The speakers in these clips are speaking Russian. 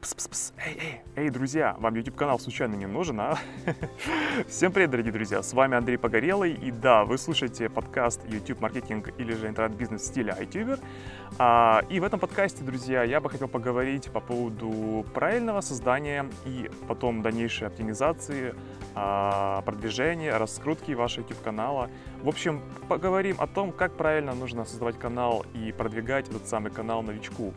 Пс-пс-пс. Эй, эй, эй, друзья, вам YouTube канал случайно не нужен, а? Всем привет, дорогие друзья, с вами Андрей Погорелый, и да, вы слушаете подкаст YouTube маркетинг или же интернет-бизнес в стиле iTuber. А, и в этом подкасте, друзья, я бы хотел поговорить по поводу правильного создания и потом дальнейшей оптимизации, а, продвижения, раскрутки вашего YouTube канала. В общем, поговорим о том, как правильно нужно создавать канал и продвигать этот самый канал новичку.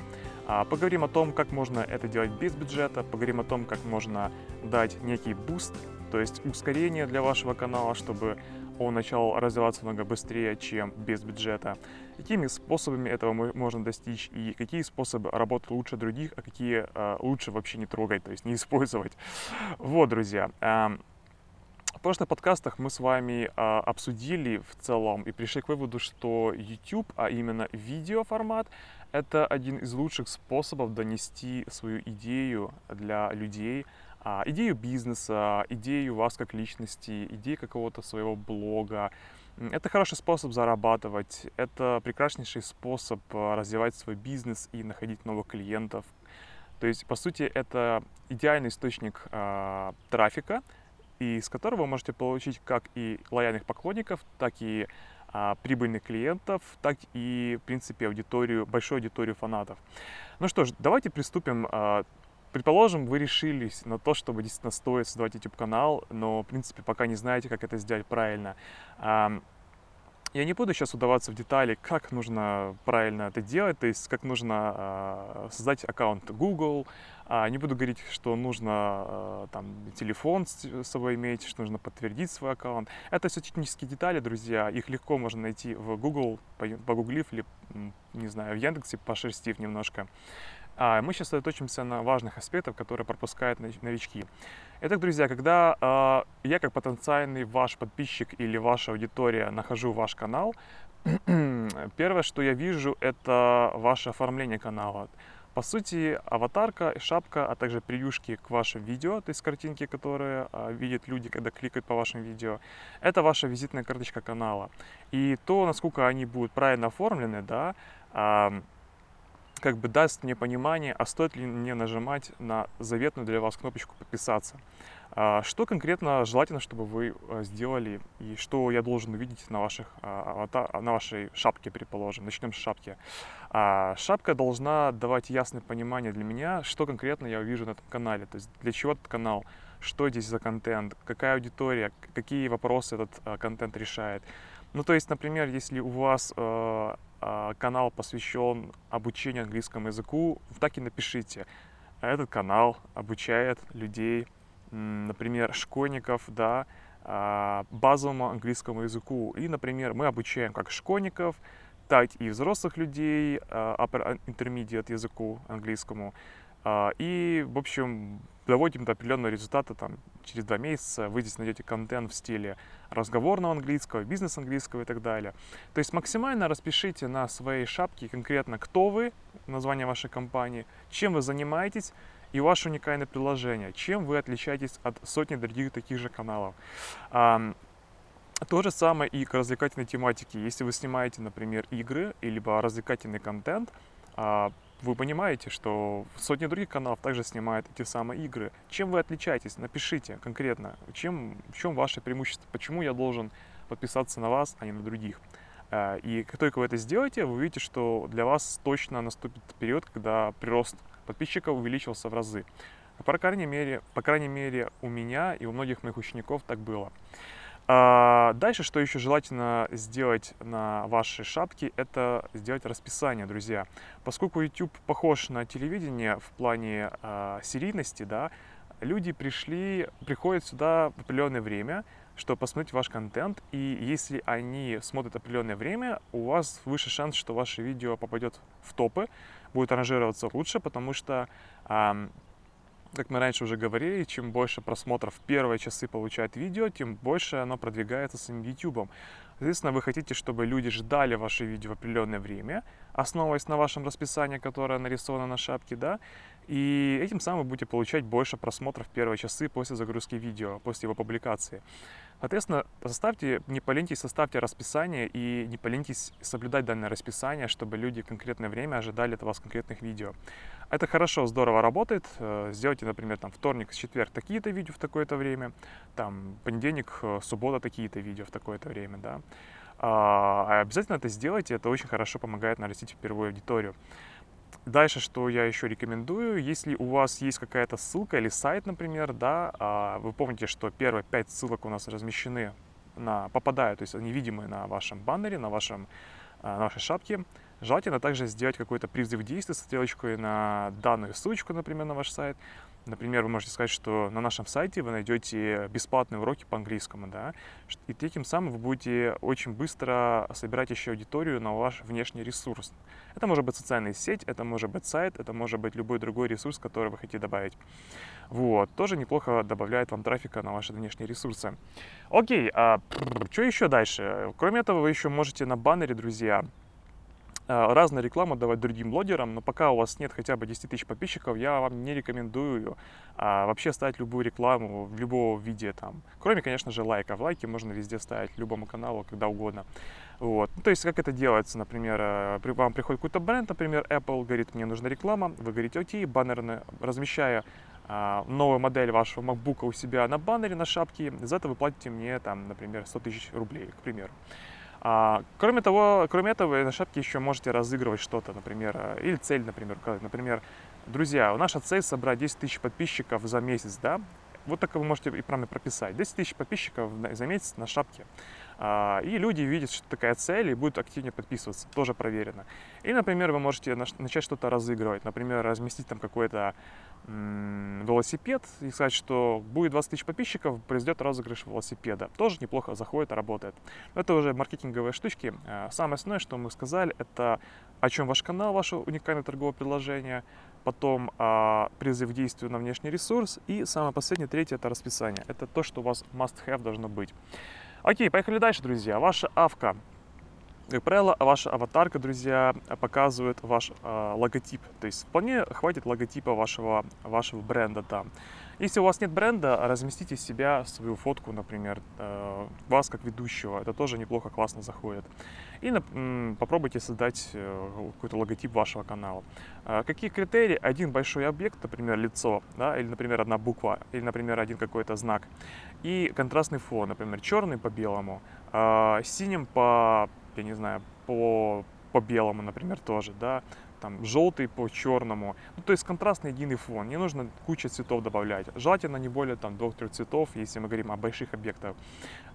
А, поговорим о том, как можно это делать без бюджета, поговорим о том, как можно дать некий boost, то есть ускорение для вашего канала, чтобы он начал развиваться много быстрее, чем без бюджета. Какими способами этого можно достичь и какие способы работают лучше других, а какие э, лучше вообще не трогать, то есть не использовать. Вот, друзья. Э, в прошлых подкастах мы с вами э, обсудили в целом и пришли к выводу, что YouTube, а именно видеоформат, это один из лучших способов донести свою идею для людей, а, идею бизнеса, идею вас как личности, идею какого-то своего блога. Это хороший способ зарабатывать, это прекраснейший способ а, развивать свой бизнес и находить новых клиентов. То есть, по сути, это идеальный источник э, трафика, из которого вы можете получить как и лояльных поклонников, так и прибыльных клиентов, так и, в принципе, аудиторию, большую аудиторию фанатов. Ну что ж, давайте приступим. А, предположим, вы решились на то, чтобы действительно стоит создавать YouTube-канал, но, в принципе, пока не знаете, как это сделать правильно. А, я не буду сейчас удаваться в детали, как нужно правильно это делать, то есть как нужно создать аккаунт Google, а, не буду говорить, что нужно э, там телефон с собой иметь, что нужно подтвердить свой аккаунт. Это все технические детали, друзья, их легко можно найти в Google, погуглив или, не знаю, в Яндексе, пошерстив немножко. А мы сейчас сосредоточимся на важных аспектах, которые пропускают новички. Итак, друзья, когда э, я как потенциальный ваш подписчик или ваша аудитория нахожу ваш канал, первое, что я вижу, это ваше оформление канала. По сути, аватарка, шапка, а также превьюшки к вашим видео, то есть картинки, которые а, видят люди, когда кликают по вашим видео, это ваша визитная карточка канала. И то, насколько они будут правильно оформлены, да, а, как бы даст мне понимание, а стоит ли мне нажимать на заветную для вас кнопочку «Подписаться». А, что конкретно желательно, чтобы вы а, сделали и что я должен увидеть на, ваших, а, на вашей шапке, предположим. Начнем с шапки. Шапка должна давать ясное понимание для меня, что конкретно я увижу на этом канале. То есть для чего этот канал, что здесь за контент, какая аудитория, какие вопросы этот контент решает. Ну, то есть, например, если у вас а, канал посвящен обучению английскому языку, так и напишите. Этот канал обучает людей, например, школьников, да, а, базовому английскому языку. И, например, мы обучаем как школьников, так и взрослых людей а, upper intermediate языку английскому. И, в общем, доводим до определенного результата там, через два месяца. Вы здесь найдете контент в стиле разговорного английского, бизнес-английского и так далее. То есть максимально распишите на своей шапке конкретно, кто вы, название вашей компании, чем вы занимаетесь и ваше уникальное приложение, чем вы отличаетесь от сотни других таких же каналов. То же самое и к развлекательной тематике. Если вы снимаете, например, игры, либо развлекательный контент, а, вы понимаете, что сотни других каналов также снимают эти самые игры. Чем вы отличаетесь? Напишите конкретно, чем, в чем ваше преимущество, почему я должен подписаться на вас, а не на других. Э, и как только вы это сделаете, вы увидите, что для вас точно наступит период, когда прирост подписчиков увеличился в разы. По крайней мере, по крайней мере у меня и у многих моих учеников так было. А дальше, что еще желательно сделать на вашей шапке, это сделать расписание, друзья. Поскольку YouTube похож на телевидение в плане э, серийности, да, люди пришли, приходят сюда в определенное время, чтобы посмотреть ваш контент, и если они смотрят определенное время, у вас выше шанс, что ваше видео попадет в топы, будет ранжироваться лучше, потому что как мы раньше уже говорили, чем больше просмотров первые часы получает видео, тем больше оно продвигается самим YouTube. Соответственно, вы хотите, чтобы люди ждали ваше видео в определенное время, основываясь на вашем расписании, которое нарисовано на шапке, да, и этим самым вы будете получать больше просмотров первые часы после загрузки видео, после его публикации. Соответственно, составьте, не поленитесь, составьте расписание и не поленитесь соблюдать данное расписание, чтобы люди в конкретное время ожидали от вас конкретных видео. Это хорошо, здорово работает. Э, сделайте, например, там вторник, четверг такие-то видео в такое-то время, там понедельник, э, суббота такие-то видео в такое-то время, да. А обязательно это сделайте, это очень хорошо помогает нарастить первую аудиторию. Дальше, что я еще рекомендую, если у вас есть какая-то ссылка или сайт, например, да, а вы помните, что первые пять ссылок у нас размещены, на, попадают, то есть они видимы на вашем баннере, на, вашем, а, на вашей шапке. Желательно также сделать какой-то призыв действия со стрелочкой на данную ссылочку, например, на ваш сайт. Например, вы можете сказать, что на нашем сайте вы найдете бесплатные уроки по английскому, да, и таким самым вы будете очень быстро собирать еще аудиторию на ваш внешний ресурс. Это может быть социальная сеть, это может быть сайт, это может быть любой другой ресурс, который вы хотите добавить. Вот, тоже неплохо добавляет вам трафика на ваши внешние ресурсы. Окей, а что еще дальше? Кроме этого, вы еще можете на баннере, друзья, разную рекламу давать другим блогерам, но пока у вас нет хотя бы 10 тысяч подписчиков, я вам не рекомендую а, вообще ставить любую рекламу в любом виде там. Кроме, конечно же, лайков. Лайки можно везде ставить любому каналу, когда угодно. Вот. Ну, то есть, как это делается, например, э, вам приходит какой-то бренд, например, Apple говорит, мне нужна реклама, вы говорите, окей, баннерно размещая а, новую модель вашего MacBook у себя на баннере, на шапке, за это вы платите мне, там, например, 100 тысяч рублей, к примеру. А, кроме того, кроме этого, на шапке еще можете разыгрывать что-то, например, э, или цель, например, например, друзья, наша цель собрать 10 тысяч подписчиков за месяц, да, вот так вы можете и прямо прописать. 10 тысяч подписчиков за месяц на шапке. А, и люди видят, что такая цель, и будут активнее подписываться. Тоже проверено. И, например, вы можете начать что-то разыгрывать. Например, разместить там какой-то велосипед и сказать, что будет 20 тысяч подписчиков, произойдет розыгрыш велосипеда. Тоже неплохо заходит работает. Это уже маркетинговые штучки. А, самое основное, что мы сказали, это о чем ваш канал, ваше уникальное торговое предложение, потом а, призыв к действию на внешний ресурс и самое последнее, третье, это расписание. Это то, что у вас must-have должно быть. Окей, поехали дальше, друзья. Ваша авка как правило, ваша аватарка, друзья, показывает ваш э, логотип. То есть вполне хватит логотипа вашего, вашего бренда там. Если у вас нет бренда, разместите себя, свою фотку, например, э, вас как ведущего. Это тоже неплохо, классно заходит. И э, попробуйте создать э, какой-то логотип вашего канала. Э, какие критерии? Один большой объект, например, лицо, да, или, например, одна буква, или, например, один какой-то знак. И контрастный фон, например, черный по белому, э, синим по я не знаю, по, по белому, например, тоже, да, там желтый по черному. Ну, то есть контрастный единый фон. Не нужно кучу цветов добавлять. Желательно не более там двух-трех цветов, если мы говорим о больших объектах.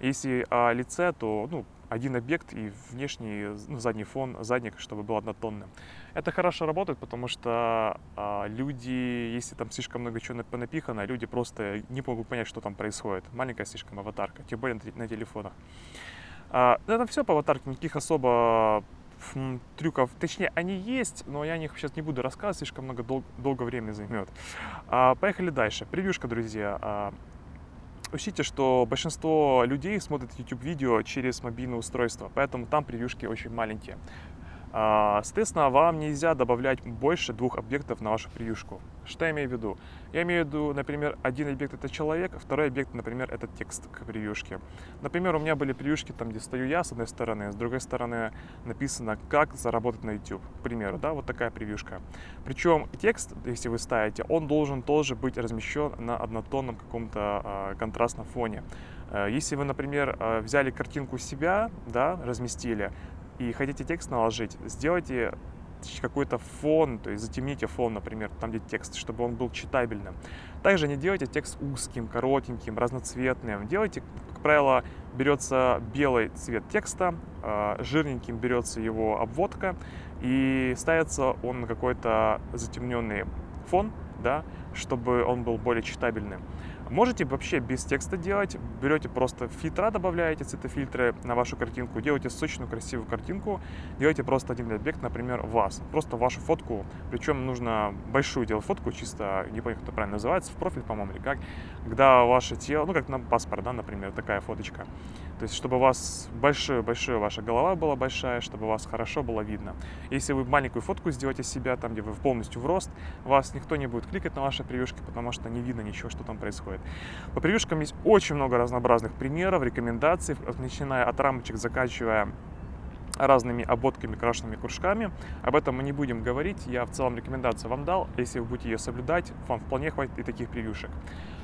Если о лице, то ну, один объект и внешний ну, задний фон, задник, чтобы был однотонным. Это хорошо работает, потому что а, люди, если там слишком много чего напихано, люди просто не могут понять, что там происходит. Маленькая слишком аватарка, тем более на, на телефонах. А, это все по аватарке, никаких особо трюков, точнее, они есть, но я о них сейчас не буду рассказывать, слишком много дол- долго времени займет. А, поехали дальше. Превьюшка, друзья. А, учтите, что большинство людей смотрят YouTube видео через мобильное устройство, поэтому там превьюшки очень маленькие. А, соответственно, вам нельзя добавлять больше двух объектов на вашу превьюшку. Что я имею в виду? Я имею в виду, например, один объект это человек, второй объект, например, это текст к превьюшке. Например, у меня были превьюшки там, где стою я с одной стороны, с другой стороны написано «Как заработать на YouTube», к примеру, да, вот такая превьюшка. Причем текст, если вы ставите, он должен тоже быть размещен на однотонном каком-то э, контрастном фоне. Э, если вы, например, э, взяли картинку себя, да, разместили, и хотите текст наложить, сделайте какой-то фон, то есть затемните фон, например, там, где текст, чтобы он был читабельным. Также не делайте текст узким, коротеньким, разноцветным. Делайте, как правило, берется белый цвет текста, а, жирненьким берется его обводка, и ставится он на какой-то затемненный фон, да, чтобы он был более читабельным. Можете вообще без текста делать, берете просто фильтра, добавляете цветофильтры на вашу картинку, делаете сочную, красивую картинку, делаете просто один объект, например, вас, просто вашу фотку, причем нужно большую делать фотку, чисто, не помню, как это правильно называется, в профиль, по-моему, или как, когда ваше тело, ну, как на паспорт, да, например, такая фоточка, то есть, чтобы у вас большая-большая ваша голова была большая, чтобы вас хорошо было видно. Если вы маленькую фотку сделаете себя, там, где вы полностью в рост, вас никто не будет кликать на ваши превьюшки, потому что не видно ничего, что там происходит. По превьюшкам есть очень много разнообразных примеров, рекомендаций, начиная от рамочек, заканчивая разными ободками, крашенными кружками. Об этом мы не будем говорить, я в целом рекомендацию вам дал. Если вы будете ее соблюдать, вам вполне хватит и таких превьюшек.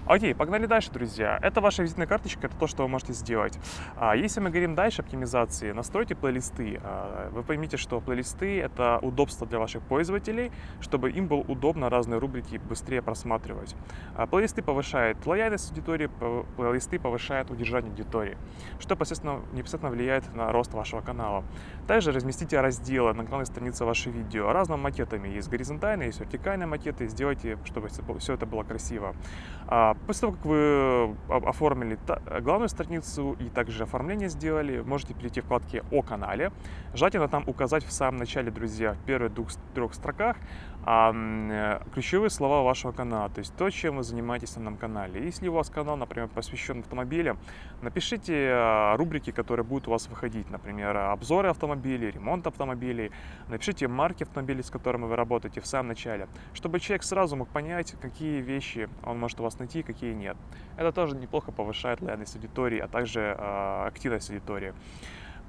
Окей, погнали дальше, друзья. Это ваша визитная карточка, это то, что вы можете сделать. А, если мы говорим дальше оптимизации, настройте плейлисты. А, вы поймите, что плейлисты — это удобство для ваших пользователей, чтобы им было удобно разные рубрики быстрее просматривать. А, плейлисты повышают лояльность аудитории, плейлисты повышают удержание аудитории, что непосредственно, непосредственно влияет на рост вашего канала. Также разместите разделы на главной странице вашего видео разными макетами. Есть горизонтальные, есть вертикальные макеты. Сделайте, чтобы все это было красиво. После того, как вы оформили главную страницу и также оформление сделали, можете перейти в вкладке «О канале». Желательно там указать в самом начале, друзья, в первых двух, трех строках э, ключевые слова вашего канала, то есть то, чем вы занимаетесь на этом канале. Если у вас канал, например, посвящен автомобилям, напишите э, рубрики, которые будут у вас выходить, например, обзоры автомобилей, ремонт автомобилей, напишите марки автомобилей, с которыми вы работаете в самом начале, чтобы человек сразу мог понять, какие вещи он может у вас найти, какие нет. Это тоже неплохо повышает лояльность аудитории, а также э, активность аудитории.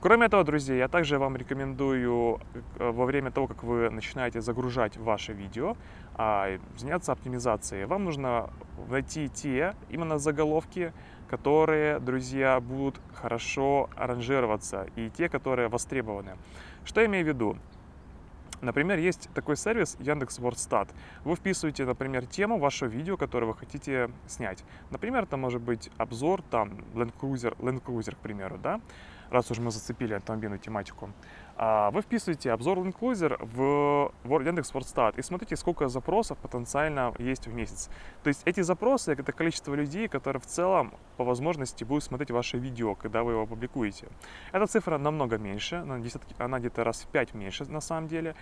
Кроме этого, друзья, я также вам рекомендую э, во время того, как вы начинаете загружать ваше видео, а, заняться оптимизацией. Вам нужно найти те именно заголовки, которые, друзья, будут хорошо аранжироваться и те, которые востребованы. Что я имею в виду? Например, есть такой сервис Яндекс.Вордстат. Вы вписываете, например, тему вашего видео, которое вы хотите снять. Например, это может быть обзор там Land Cruiser, Land Cruiser, к примеру, да? раз уж мы зацепили автомобильную тематику. А, вы вписываете обзор Cruiser в Яндекс Вордстат и смотрите, сколько запросов потенциально есть в месяц. То есть эти запросы — это количество людей, которые в целом по возможности будут смотреть ваше видео, когда вы его публикуете. Эта цифра намного меньше, она где-то раз в 5 меньше на самом деле.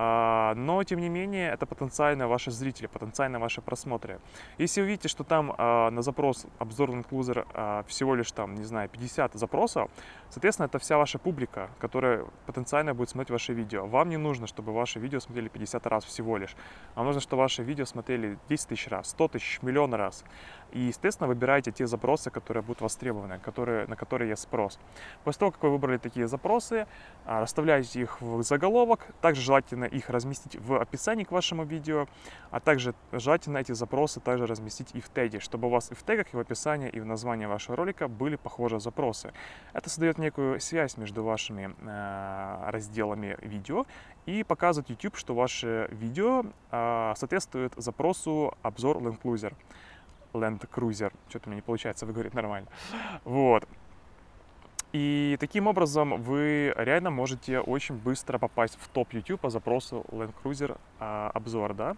А, но, тем не менее, это потенциально ваши зрители, потенциально ваши просмотры. Если вы видите, что там а, на запрос обзор Closer а, всего лишь там, не знаю, 50 запросов, соответственно, это вся ваша публика, которая потенциально будет смотреть ваши видео. Вам не нужно, чтобы ваши видео смотрели 50 раз всего лишь. Вам нужно, чтобы ваши видео смотрели 10 тысяч раз, 100 тысяч, миллион раз. И, естественно, выбирайте те запросы, которые будут востребованы, которые, на которые есть спрос. После того, как вы выбрали такие запросы, а, расставляйте их в заголовок. Также желательно их разместить в описании к вашему видео, а также желательно эти запросы также разместить и в теге, чтобы у вас и в тегах, и в описании, и в названии вашего ролика были похожие запросы. Это создает некую связь между вашими э, разделами видео и показывает YouTube, что ваше видео э, соответствует запросу обзор Land Cruiser. Land Cruiser. Что-то у меня не получается выговорить нормально. Вот. И таким образом вы реально можете очень быстро попасть в топ YouTube по запросу Land Cruiser а, обзор, да.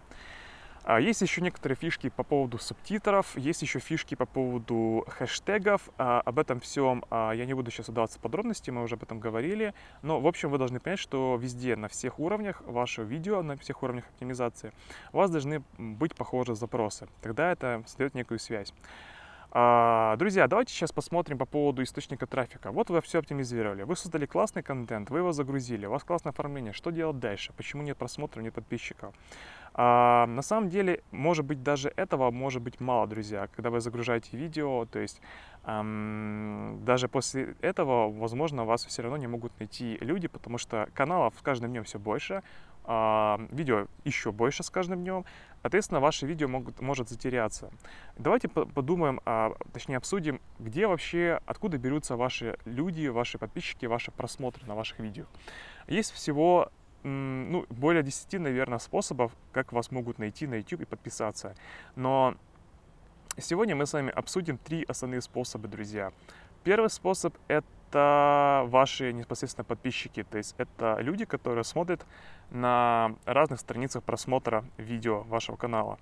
А есть еще некоторые фишки по поводу субтитров, есть еще фишки по поводу хэштегов. А, об этом всем а, я не буду сейчас удаваться в подробности, мы уже об этом говорили. Но, в общем, вы должны понять, что везде, на всех уровнях вашего видео, на всех уровнях оптимизации, у вас должны быть похожие запросы. Тогда это создает некую связь. Друзья, давайте сейчас посмотрим по поводу источника трафика. Вот вы все оптимизировали, вы создали классный контент, вы его загрузили, у вас классное оформление. Что делать дальше? Почему нет просмотров, нет подписчиков? А, на самом деле, может быть, даже этого может быть мало, друзья, когда вы загружаете видео, то есть эм, даже после этого, возможно, вас все равно не могут найти люди, потому что каналов с каждым днем все больше, э, видео еще больше с каждым днем, соответственно, ваши видео могут, может затеряться. Давайте подумаем, а, точнее обсудим, где вообще, откуда берутся ваши люди, ваши подписчики, ваши просмотры на ваших видео. Есть всего ну, более 10, наверное, способов, как вас могут найти на YouTube и подписаться. Но сегодня мы с вами обсудим три основные способа, друзья. Первый способ — это ваши непосредственно подписчики, то есть это люди, которые смотрят на разных страницах просмотра видео вашего канала.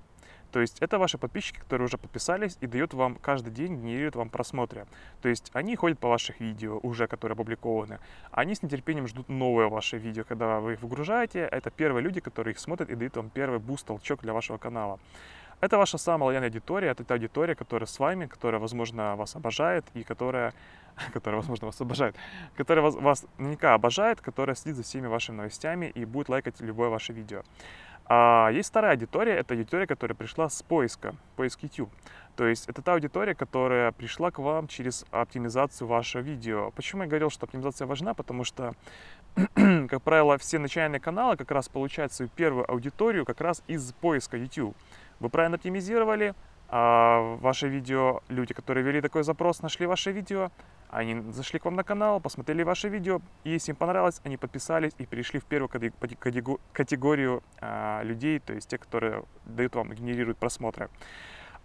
То есть это ваши подписчики, которые уже подписались и дают вам каждый день, генерируют вам просмотры. То есть они ходят по ваших видео уже, которые опубликованы. Они с нетерпением ждут новые ваши видео, когда вы их выгружаете. Это первые люди, которые их смотрят и дают вам первый boost, толчок для вашего канала. Это ваша самая лояльная аудитория, это та аудитория, которая с вами, которая, возможно, вас обожает и которая, которая, возможно, вас обожает, которая вас, вас наверняка обожает, которая следит за всеми вашими новостями и будет лайкать любое ваше видео. А есть вторая аудитория, это аудитория, которая пришла с поиска, поиск YouTube. То есть это та аудитория, которая пришла к вам через оптимизацию вашего видео. Почему я говорил, что оптимизация важна? Потому что, как правило, все начальные каналы как раз получают свою первую аудиторию как раз из поиска YouTube. Вы правильно оптимизировали, а ваше видео, люди, которые ввели такой запрос, нашли ваше видео, они зашли к вам на канал, посмотрели ваше видео, и если им понравилось, они подписались и перешли в первую категорию а, людей, то есть те, которые дают вам, генерируют просмотры.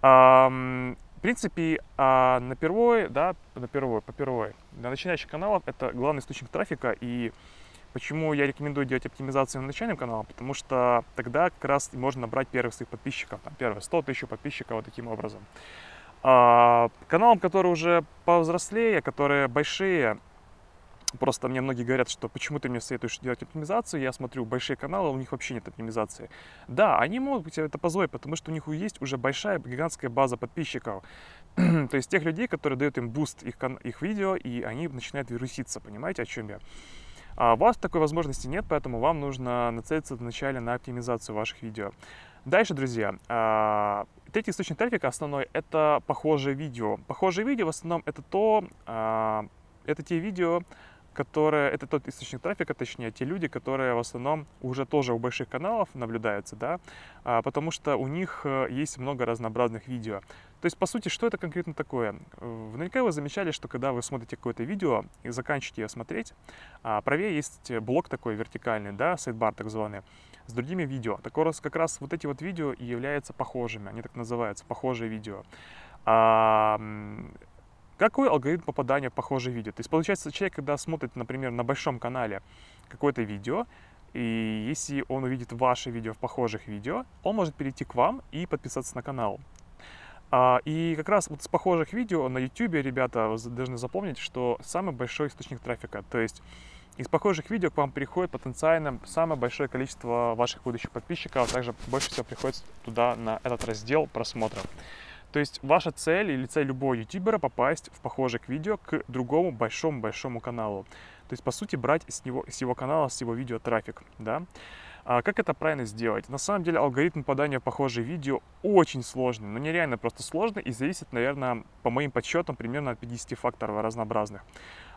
В принципе, а, на первой, да, на первой, по первой, для начинающих каналов это главный источник трафика, и почему я рекомендую делать оптимизацию на начальном канале, потому что тогда как раз можно набрать первых своих подписчиков, там, первые 100 тысяч подписчиков вот таким образом. А, каналам, которые уже повзрослее, которые большие, просто мне многие говорят, что почему ты мне советуешь делать оптимизацию, я смотрю большие каналы, у них вообще нет оптимизации. Да, они могут себе это позволить, потому что у них есть уже большая гигантская база подписчиков. То есть тех людей, которые дают им буст их, их видео, и они начинают вируситься, понимаете, о чем я? А у вас такой возможности нет, поэтому вам нужно нацелиться вначале на оптимизацию ваших видео. Дальше, друзья, а, Третий источник трафика основной – это похожие видео. Похожие видео в основном это то, а, это те видео, которые, это тот источник трафика, точнее, те люди, которые в основном уже тоже у больших каналов наблюдаются, да, а, потому что у них э, есть много разнообразных видео. То есть, по сути, что это конкретно такое? Наверняка вы замечали, что когда вы смотрите какое-то видео и заканчиваете его смотреть, а, правее есть блок такой вертикальный, да, сайдбар так званый, с другими видео. Так раз, как раз вот эти вот видео и являются похожими, они так называются, похожие видео. Какой алгоритм попадания в похожие видео? То есть получается, человек, когда смотрит, например, на большом канале какое-то видео, и если он увидит ваше видео в похожих видео, он может перейти к вам и подписаться на канал. А, и как раз вот с похожих видео на YouTube, ребята, должны запомнить, что самый большой источник трафика. То есть из похожих видео к вам приходит потенциально самое большое количество ваших будущих подписчиков, а также больше всего приходит туда на этот раздел просмотров. То есть ваша цель или цель любого ютубера попасть в похожее к видео к другому большому-большому каналу. То есть, по сути, брать с, него, с его канала, с его видео трафик, да. А как это правильно сделать? На самом деле алгоритм попадания в похожие видео очень сложный, но нереально просто сложный и зависит, наверное, по моим подсчетам, примерно от 50 факторов разнообразных.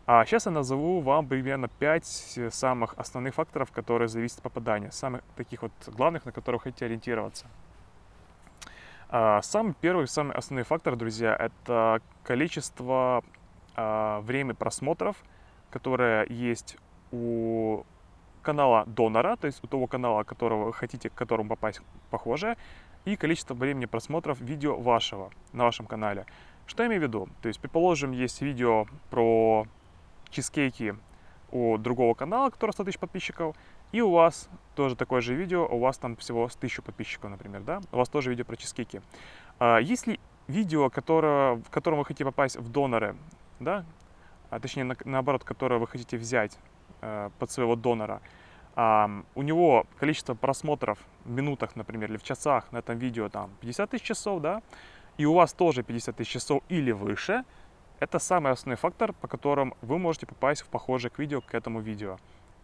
А сейчас я назову вам примерно 5 самых основных факторов, которые зависят от попадания, самых таких вот главных, на которых хотите ориентироваться. А, самый первый, самый основной фактор, друзья, это количество а, время просмотров, которое есть у канала донора, то есть у того канала, которого хотите, к которому попасть похоже, и количество времени просмотров видео вашего на вашем канале. Что я имею в виду? То есть, предположим, есть видео про чизкейки у другого канала, который 100 тысяч подписчиков, и у вас тоже такое же видео, у вас там всего с 1000 подписчиков, например, да, у вас тоже видео про чизкейки. А, если видео, которое, в котором вы хотите попасть в доноры, да, а точнее, на, наоборот, которое вы хотите взять э, под своего донора, а, у него количество просмотров в минутах, например, или в часах на этом видео там 50 тысяч часов, да, и у вас тоже 50 тысяч часов или выше, это самый основной фактор, по которому вы можете попасть в похожее к видео к этому видео.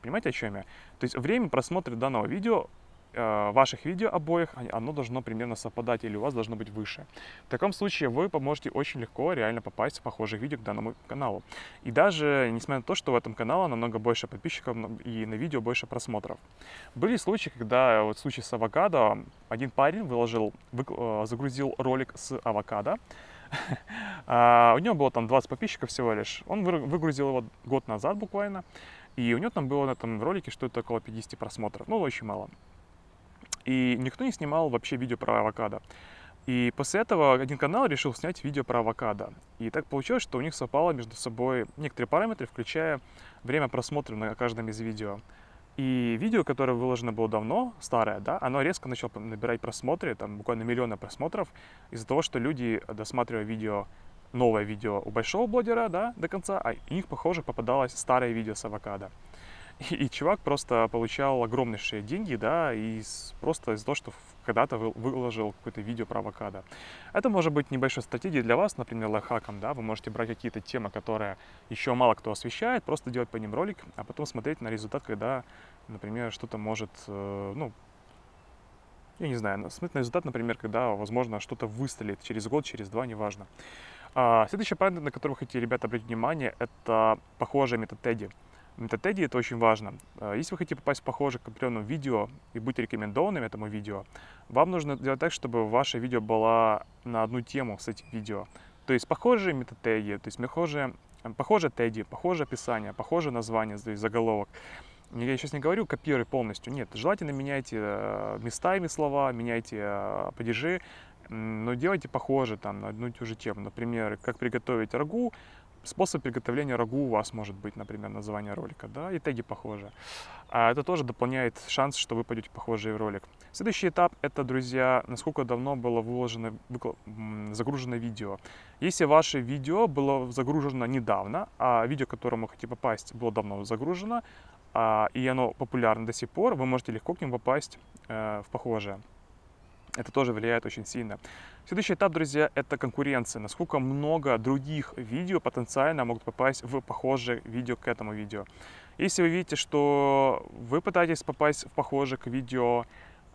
Понимаете, о чем я? То есть время просмотра данного видео Э, ваших видео обоих, оно должно примерно совпадать или у вас должно быть выше. В таком случае вы поможете очень легко реально попасть в похожих видео к данному каналу. И даже несмотря на то, что в этом канале намного больше подписчиков и на видео больше просмотров. Были случаи, когда вот в случае с авокадо один парень выложил, вы, э, загрузил ролик с авокадо, а, у него было там 20 подписчиков всего лишь. Он выгрузил его год назад буквально. И у него там было на этом ролике что-то около 50 просмотров. Ну, очень мало. И никто не снимал вообще видео про авокадо. И после этого один канал решил снять видео про авокадо. И так получилось, что у них совпало между собой некоторые параметры, включая время просмотра на каждом из видео. И видео, которое выложено было давно, старое, да, оно резко начало набирать просмотры, там буквально миллионы просмотров, из-за того, что люди, досматривая видео, новое видео у большого блогера, да, до конца, а у них, похоже, попадалось старое видео с авокадо. И, и чувак просто получал огромнейшие деньги, да, из, просто из-за того, что когда-то выложил какое-то видео про авокадо. Это может быть небольшой стратегией для вас, например, лайфхаком, да, вы можете брать какие-то темы, которые еще мало кто освещает, просто делать по ним ролик, а потом смотреть на результат, когда, например, что-то может, э, ну, я не знаю, смотреть на результат, например, когда, возможно, что-то выстрелит через год, через два, неважно. А, следующий параметр, на который хотите, ребята, обратить внимание, это Тедди. Метод Тедди это очень важно. А, если вы хотите попасть в похожее к определенному видео и быть рекомендованным этому видео, вам нужно сделать так, чтобы ваше видео было на одну тему с этим видео. То есть похожие метод Тедди, то есть похожие, похожее Тедди, похожее описание, похожее название, то есть заголовок. Я сейчас не говорю копируй полностью, нет, желательно меняйте э, местами слова, меняйте э, падежи, но делайте похоже там на одну и ту же тему. Например, как приготовить рагу, способ приготовления рагу у вас может быть, например, название ролика, да, и теги похожи. А это тоже дополняет шанс, что вы пойдете похожий ролик. Следующий этап это, друзья, насколько давно было выложено, загружено видео. Если ваше видео было загружено недавно, а видео, к которому хотите попасть, было давно загружено, а, и оно популярно до сих пор, вы можете легко к ним попасть э, в похожее. Это тоже влияет очень сильно. Следующий этап, друзья, это конкуренция. Насколько много других видео потенциально могут попасть в похожее видео к этому видео. Если вы видите, что вы пытаетесь попасть в похожее к видео,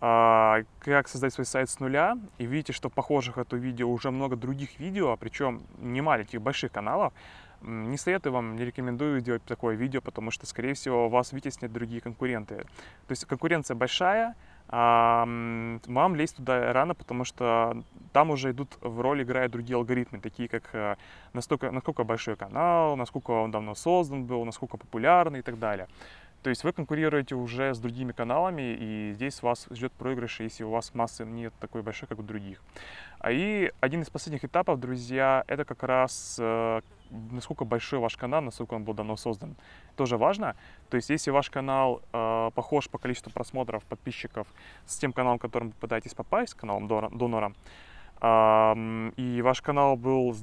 а, как создать свой сайт с нуля, и видите, что похожих это видео уже много других видео, причем не маленьких, больших каналов, не советую вам, не рекомендую делать такое видео, потому что, скорее всего, вас вытеснят другие конкуренты. То есть конкуренция большая, а вам лезть туда рано, потому что там уже идут в роль играют другие алгоритмы, такие как э, настолько, насколько большой канал, насколько он давно создан был, насколько популярный и так далее. То есть вы конкурируете уже с другими каналами, и здесь вас ждет проигрыш, если у вас массы нет такой большой, как у других. А и один из последних этапов, друзья, это как раз э, насколько большой ваш канал, насколько он был давно создан. Тоже важно. То есть, если ваш канал э, похож по количеству просмотров, подписчиков с тем каналом, которым вы пытаетесь попасть, каналом донора, э, и ваш канал был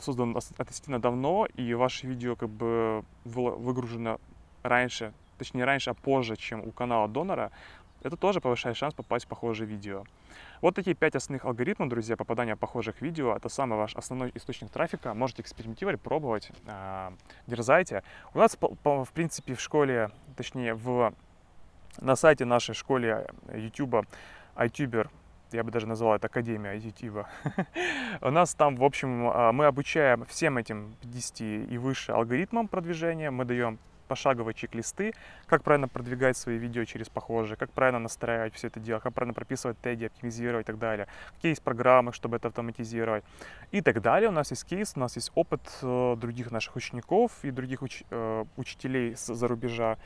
создан относительно давно, и ваше видео как бы было выгружено раньше, точнее раньше, а позже, чем у канала донора, это тоже повышает шанс попасть в похожее видео. Вот такие пять основных алгоритмов, друзья, попадания похожих видео. Это самый ваш основной источник трафика. Можете экспериментировать, пробовать, э, дерзайте. У нас, в принципе, в школе, точнее, в, на сайте нашей школе YouTube, iTuber, я бы даже назвал это Академия YouTube. У нас там, в общем, а, мы обучаем всем этим 50 и выше алгоритмам продвижения. Мы даем пошаговые чек-листы, как правильно продвигать свои видео через похожие, как правильно настраивать все это дело, как правильно прописывать теги, оптимизировать и так далее, какие есть программы, чтобы это автоматизировать и так далее. У нас есть кейс, у нас есть опыт э, других наших учеников и других уч э, учителей за рубежа.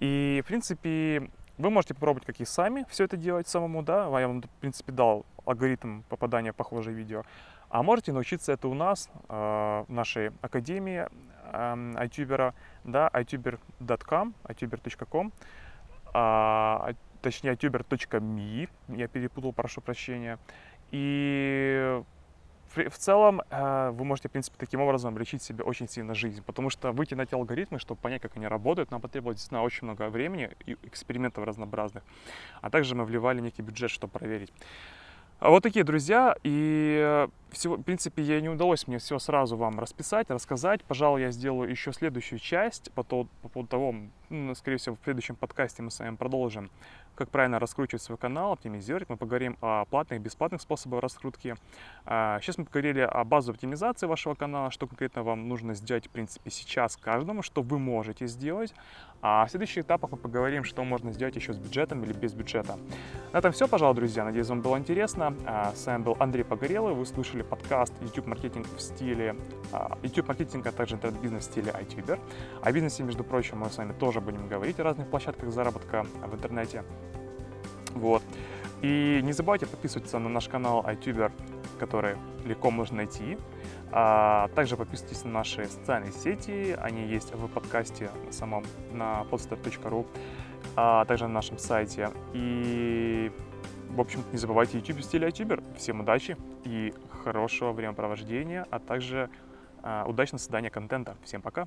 И, в принципе, вы можете попробовать, как и сами все это делать самому, да, я вам, в принципе, дал алгоритм попадания в похожие видео. А можете научиться это у нас, э, в нашей академии iTuber, да, ituber.com, ituber.com, а, точнее ituber.me, я перепутал, прошу прощения. И в целом э, вы можете, в принципе, таким образом облегчить себе очень сильно жизнь, потому что выйти на эти алгоритмы, чтобы понять, как они работают, нам потребовалось действительно очень много времени и экспериментов разнообразных, а также мы вливали некий бюджет, чтобы проверить. А вот такие друзья, и э, всего, в принципе, я не удалось мне все сразу вам расписать, рассказать. Пожалуй, я сделаю еще следующую часть по, то, по поводу того, ну, скорее всего, в следующем подкасте мы с вами продолжим как правильно раскручивать свой канал, оптимизировать. Мы поговорим о платных и бесплатных способах раскрутки. Сейчас мы поговорили о базовой оптимизации вашего канала, что конкретно вам нужно сделать, в принципе, сейчас каждому, что вы можете сделать. А в следующих этапах мы поговорим, что можно сделать еще с бюджетом или без бюджета. На этом все, пожалуй, друзья. Надеюсь, вам было интересно. А, с вами был Андрей Погорелый. Вы слушали подкаст YouTube маркетинг в стиле а, YouTube маркетинг, а также интернет-бизнес в стиле iTuber. О бизнесе, между прочим, мы с вами тоже будем говорить о разных площадках заработка в интернете. Вот. И не забывайте подписываться на наш канал iTuber, который легко можно найти. А также подписывайтесь на наши социальные сети, они есть в подкасте на самом на podster.ru, а также на нашем сайте. И, в общем не забывайте YouTube в стиле iTuber. Всем удачи и хорошего времяпровождения, а также а, удачного создания контента. Всем пока!